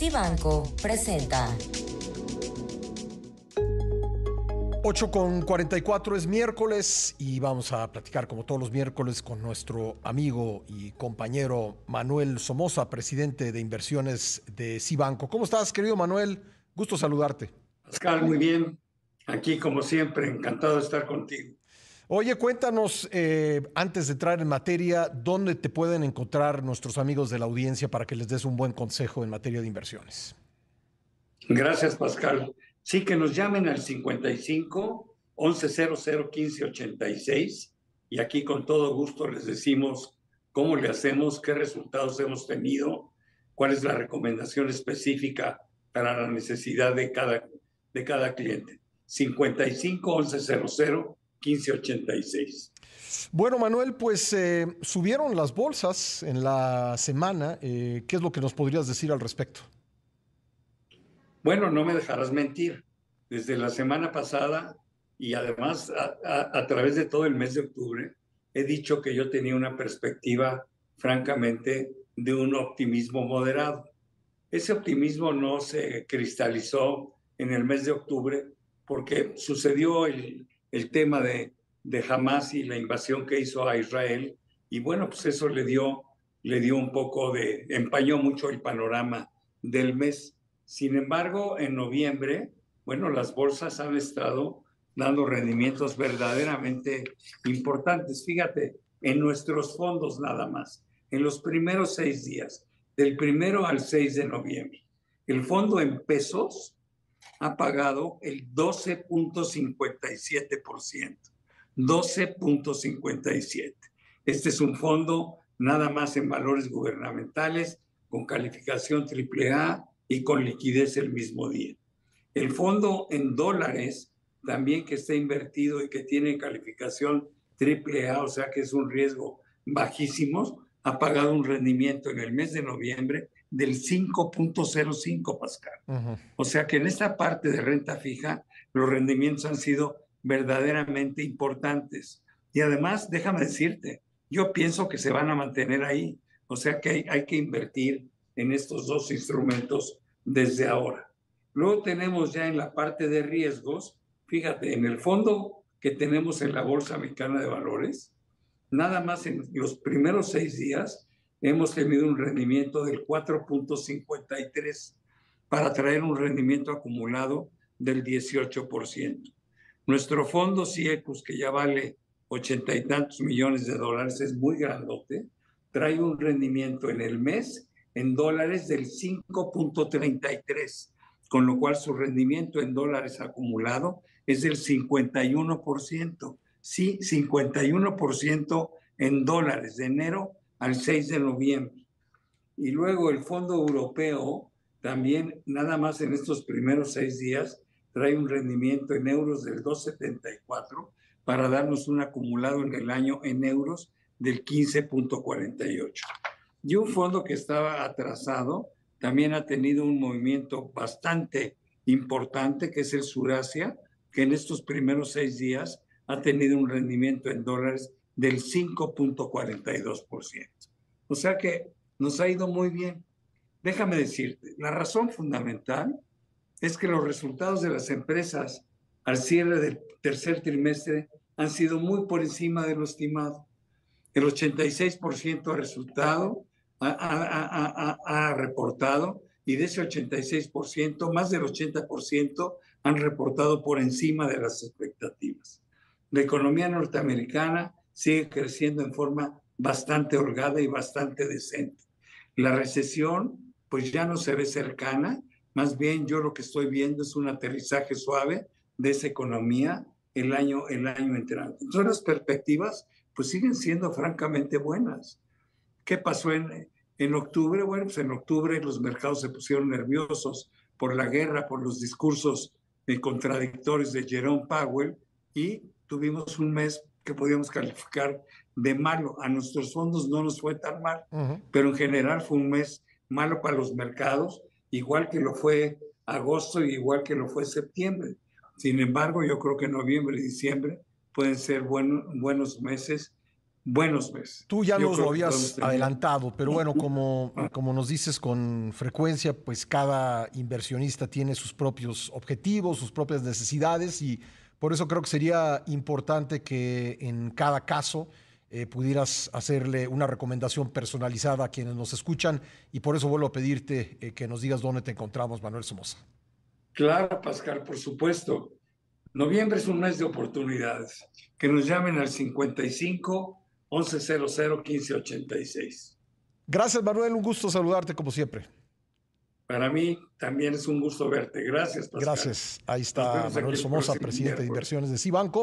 Cibanco presenta. 8 con 44 es miércoles y vamos a platicar como todos los miércoles con nuestro amigo y compañero Manuel Somoza, presidente de inversiones de Cibanco. ¿Cómo estás, querido Manuel? Gusto saludarte. Pascal, muy bien. Aquí, como siempre, encantado de estar contigo. Oye, cuéntanos, eh, antes de entrar en materia, ¿dónde te pueden encontrar nuestros amigos de la audiencia para que les des un buen consejo en materia de inversiones? Gracias, Pascal. Sí, que nos llamen al 55 1100 15 86 y aquí con todo gusto les decimos cómo le hacemos, qué resultados hemos tenido, cuál es la recomendación específica para la necesidad de cada, de cada cliente. 55 1100 1586. Bueno, Manuel, pues eh, subieron las bolsas en la semana. Eh, ¿Qué es lo que nos podrías decir al respecto? Bueno, no me dejarás mentir. Desde la semana pasada y además a, través de todo el mes de octubre, he dicho que yo tenía una perspectiva, francamente, de un optimismo moderado. Ese optimismo no se cristalizó en el mes de octubre porque sucedió el, el tema de, de Hamas y la invasión que hizo a Israel. Y bueno, pues eso le dio, le dio un poco de, empañó mucho el panorama del mes. Sin embargo, en noviembre, bueno, las bolsas han estado dando rendimientos verdaderamente importantes. Fíjate, en nuestros fondos nada más, en los primeros seis días, del primero al 6 de noviembre, el fondo en pesos ha pagado el 12.57%. 12.57. Este es un fondo nada más en valores gubernamentales, con calificación AAA y con liquidez el mismo día. El fondo en dólares, también que está invertido y que tiene calificación AAA, o sea que es un riesgo bajísimo, ha pagado un rendimiento en el mes de noviembre del 5.05, Pascal. O sea que en esta parte de renta fija, los rendimientos han sido verdaderamente importantes. Y además, déjame decirte, yo pienso que se van a mantener ahí. O sea que hay, hay que invertir en estos dos instrumentos desde ahora. Luego tenemos ya en la parte de riesgos, fíjate, en el fondo que tenemos en la Bolsa Mexicana de Valores, nada más en los primeros seis días hemos tenido un rendimiento del 4.53 para traer un rendimiento acumulado del 18%. Nuestro fondo CIECUS, que ya vale ochenta y tantos millones de dólares, es muy grandote, trae un rendimiento en el mes en dólares del 5.33, con lo cual su rendimiento en dólares acumulado es del 51%. Sí, 51% en dólares de enero al 6 de noviembre. Y luego el Fondo Europeo también, nada más en estos primeros seis días, trae un rendimiento en euros del 2,74 para darnos un acumulado en el año en euros del 15.48. Y un fondo que estaba atrasado también ha tenido un movimiento bastante importante, que es el Surasia, que en estos primeros seis días ha tenido un rendimiento en dólares del 5.42%. O sea que nos ha ido muy bien. Déjame decirte, la razón fundamental es que los resultados de las empresas al cierre del tercer trimestre han sido muy por encima de lo estimado. El 86% ha resultado, ha, ha, reportado, y de ese 86%, más del 80% han reportado por encima de las expectativas. La economía norteamericana sigue creciendo en forma bastante holgada y bastante decente. La recesión, pues ya no se ve cercana, más bien yo lo que estoy viendo es un aterrizaje suave de esa economía el año, el año entrante. Entonces las perspectivas pues siguen siendo francamente buenas. ¿Qué pasó en, en octubre? Bueno, pues en octubre los mercados se pusieron nerviosos por la guerra, por los discursos contradictorios de Jerome Powell y tuvimos un mes que podíamos calificar de malo. A nuestros fondos no nos fue tan mal, pero en general fue un mes malo para los mercados, igual que lo fue agosto y igual que lo fue septiembre. Sin embargo, yo creo que noviembre y diciembre pueden ser buenos meses buenos meses. Tú ya nos lo habías adelantado, pero bueno, como, como nos dices con frecuencia, pues cada inversionista tiene sus propios objetivos, sus propias necesidades y por eso creo que sería importante que en cada caso eh, pudieras hacerle una recomendación personalizada a quienes nos escuchan y por eso vuelvo a pedirte eh, que nos digas dónde te encontramos, Manuel Somoza. Claro, Pascal, por supuesto. Noviembre es un mes de oportunidades. Que nos llamen al 55 1100 1586. Gracias, Manuel. Un gusto saludarte como siempre. Para mí también es un gusto verte. Gracias, Pascal. Gracias. Ahí está Manuel Somoza, presidente de inversiones de Cibanco.